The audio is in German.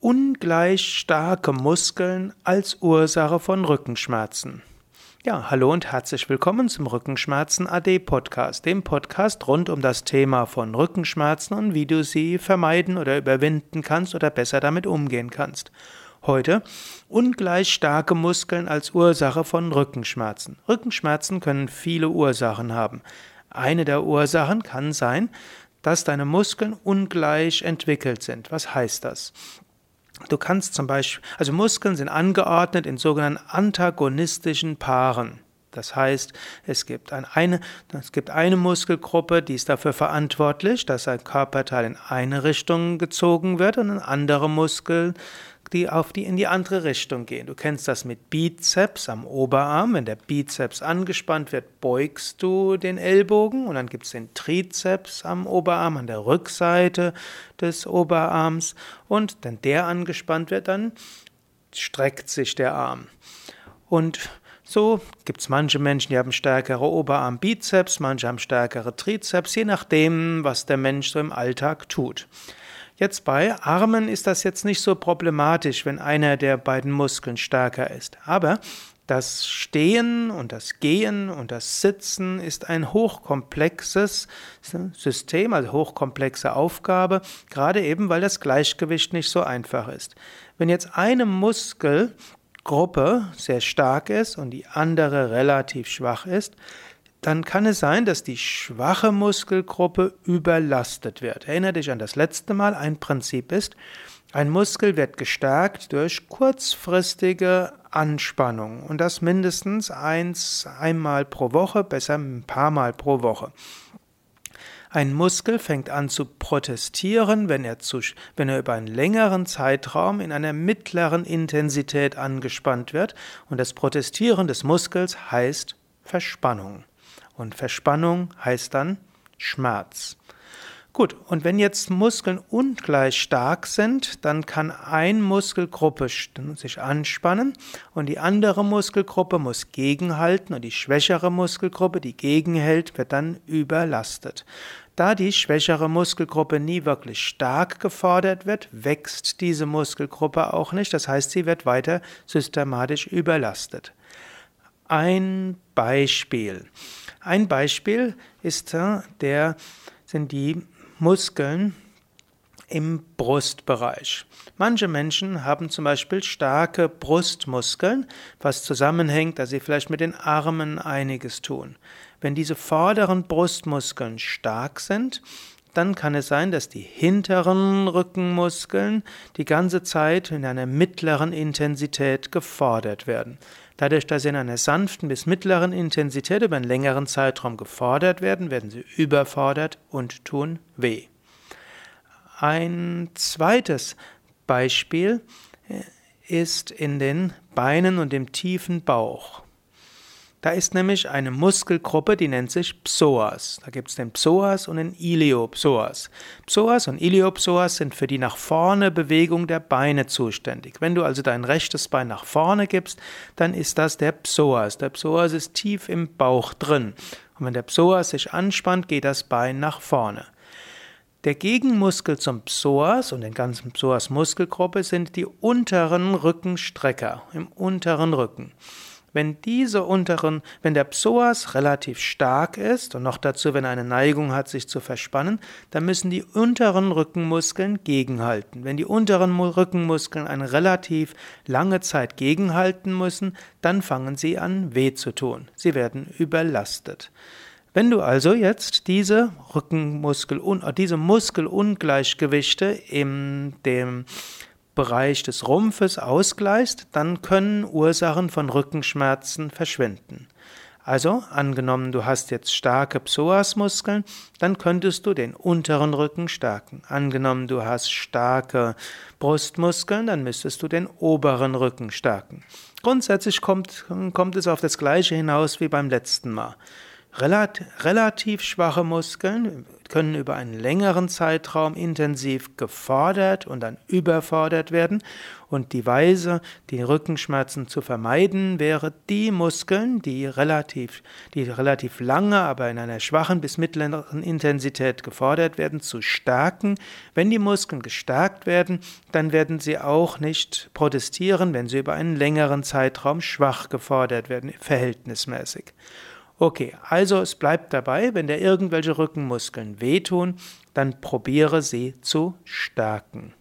ungleich starke Muskeln als Ursache von Rückenschmerzen. Ja, hallo und herzlich willkommen zum Rückenschmerzen AD Podcast, dem Podcast rund um das Thema von Rückenschmerzen und wie du sie vermeiden oder überwinden kannst oder besser damit umgehen kannst. Heute ungleich starke Muskeln als Ursache von Rückenschmerzen. Rückenschmerzen können viele Ursachen haben. Eine der Ursachen kann sein, dass deine Muskeln ungleich entwickelt sind. Was heißt das? Du kannst zum Beispiel, also Muskeln sind angeordnet in sogenannten antagonistischen Paaren. Das heißt, es gibt, eine, es gibt eine Muskelgruppe, die ist dafür verantwortlich, dass ein Körperteil in eine Richtung gezogen wird und eine andere Muskel die auf die in die andere Richtung gehen. Du kennst das mit Bizeps am Oberarm. Wenn der Bizeps angespannt wird, beugst du den Ellbogen und dann gibt es den Trizeps am Oberarm, an der Rückseite des Oberarms. Und wenn der angespannt wird, dann streckt sich der Arm. Und so gibt es manche Menschen, die haben stärkere Oberarm-Bizeps, manche haben stärkere Trizeps, je nachdem, was der Mensch so im Alltag tut. Jetzt bei Armen ist das jetzt nicht so problematisch, wenn einer der beiden Muskeln stärker ist. Aber das Stehen und das Gehen und das Sitzen ist ein hochkomplexes System, also hochkomplexe Aufgabe, gerade eben, weil das Gleichgewicht nicht so einfach ist. Wenn jetzt eine Muskelgruppe sehr stark ist und die andere relativ schwach ist, dann kann es sein, dass die schwache Muskelgruppe überlastet wird. Erinnere dich an das letzte Mal, ein Prinzip ist, ein Muskel wird gestärkt durch kurzfristige Anspannung und das mindestens eins, einmal pro Woche, besser ein paar Mal pro Woche. Ein Muskel fängt an zu protestieren, wenn er, zu, wenn er über einen längeren Zeitraum in einer mittleren Intensität angespannt wird und das Protestieren des Muskels heißt Verspannung. Und Verspannung heißt dann Schmerz. Gut, und wenn jetzt Muskeln ungleich stark sind, dann kann eine Muskelgruppe sich anspannen und die andere Muskelgruppe muss gegenhalten und die schwächere Muskelgruppe, die gegenhält, wird dann überlastet. Da die schwächere Muskelgruppe nie wirklich stark gefordert wird, wächst diese Muskelgruppe auch nicht, das heißt, sie wird weiter systematisch überlastet. Ein Beispiel. Ein Beispiel ist äh, der, sind die Muskeln im Brustbereich. Manche Menschen haben zum Beispiel starke Brustmuskeln, was zusammenhängt, dass sie vielleicht mit den Armen einiges tun. Wenn diese vorderen Brustmuskeln stark sind, dann kann es sein, dass die hinteren Rückenmuskeln die ganze Zeit in einer mittleren Intensität gefordert werden. Dadurch, dass sie in einer sanften bis mittleren Intensität über einen längeren Zeitraum gefordert werden, werden sie überfordert und tun weh. Ein zweites Beispiel äh, ist in den Beinen und dem tiefen Bauch. Da ist nämlich eine Muskelgruppe, die nennt sich Psoas. Da gibt es den Psoas und den Iliopsoas. Psoas und Iliopsoas sind für die nach vorne Bewegung der Beine zuständig. Wenn du also dein rechtes Bein nach vorne gibst, dann ist das der Psoas. Der Psoas ist tief im Bauch drin. Und wenn der Psoas sich anspannt, geht das Bein nach vorne. Der Gegenmuskel zum Psoas und den ganzen Psoas-Muskelgruppe sind die unteren Rückenstrecker im unteren Rücken. Wenn diese unteren, wenn der Psoas relativ stark ist und noch dazu, wenn er eine Neigung hat, sich zu verspannen, dann müssen die unteren Rückenmuskeln gegenhalten. Wenn die unteren Rückenmuskeln eine relativ lange Zeit gegenhalten müssen, dann fangen sie an weh zu tun. Sie werden überlastet. Wenn du also jetzt diese Rückenmuskel, diese Muskelungleichgewichte in dem Bereich des Rumpfes ausgleichst, dann können Ursachen von Rückenschmerzen verschwinden. Also, angenommen, du hast jetzt starke Psoasmuskeln, dann könntest du den unteren Rücken stärken. Angenommen, du hast starke Brustmuskeln, dann müsstest du den oberen Rücken stärken. Grundsätzlich kommt, kommt es auf das Gleiche hinaus wie beim letzten Mal. Relativ, schwache Muskeln können über einen längeren Zeitraum intensiv gefordert und dann überfordert werden. Und die Weise, die Rückenschmerzen zu vermeiden, wäre die Muskeln, die relativ, die relativ lange, aber in einer schwachen bis mittleren Intensität gefordert werden, zu stärken. Wenn die Muskeln gestärkt werden, dann werden sie auch nicht protestieren, wenn sie über einen längeren Zeitraum schwach gefordert werden, verhältnismäßig. Okay, also es bleibt dabei, wenn dir irgendwelche Rückenmuskeln wehtun, dann probiere sie zu stärken.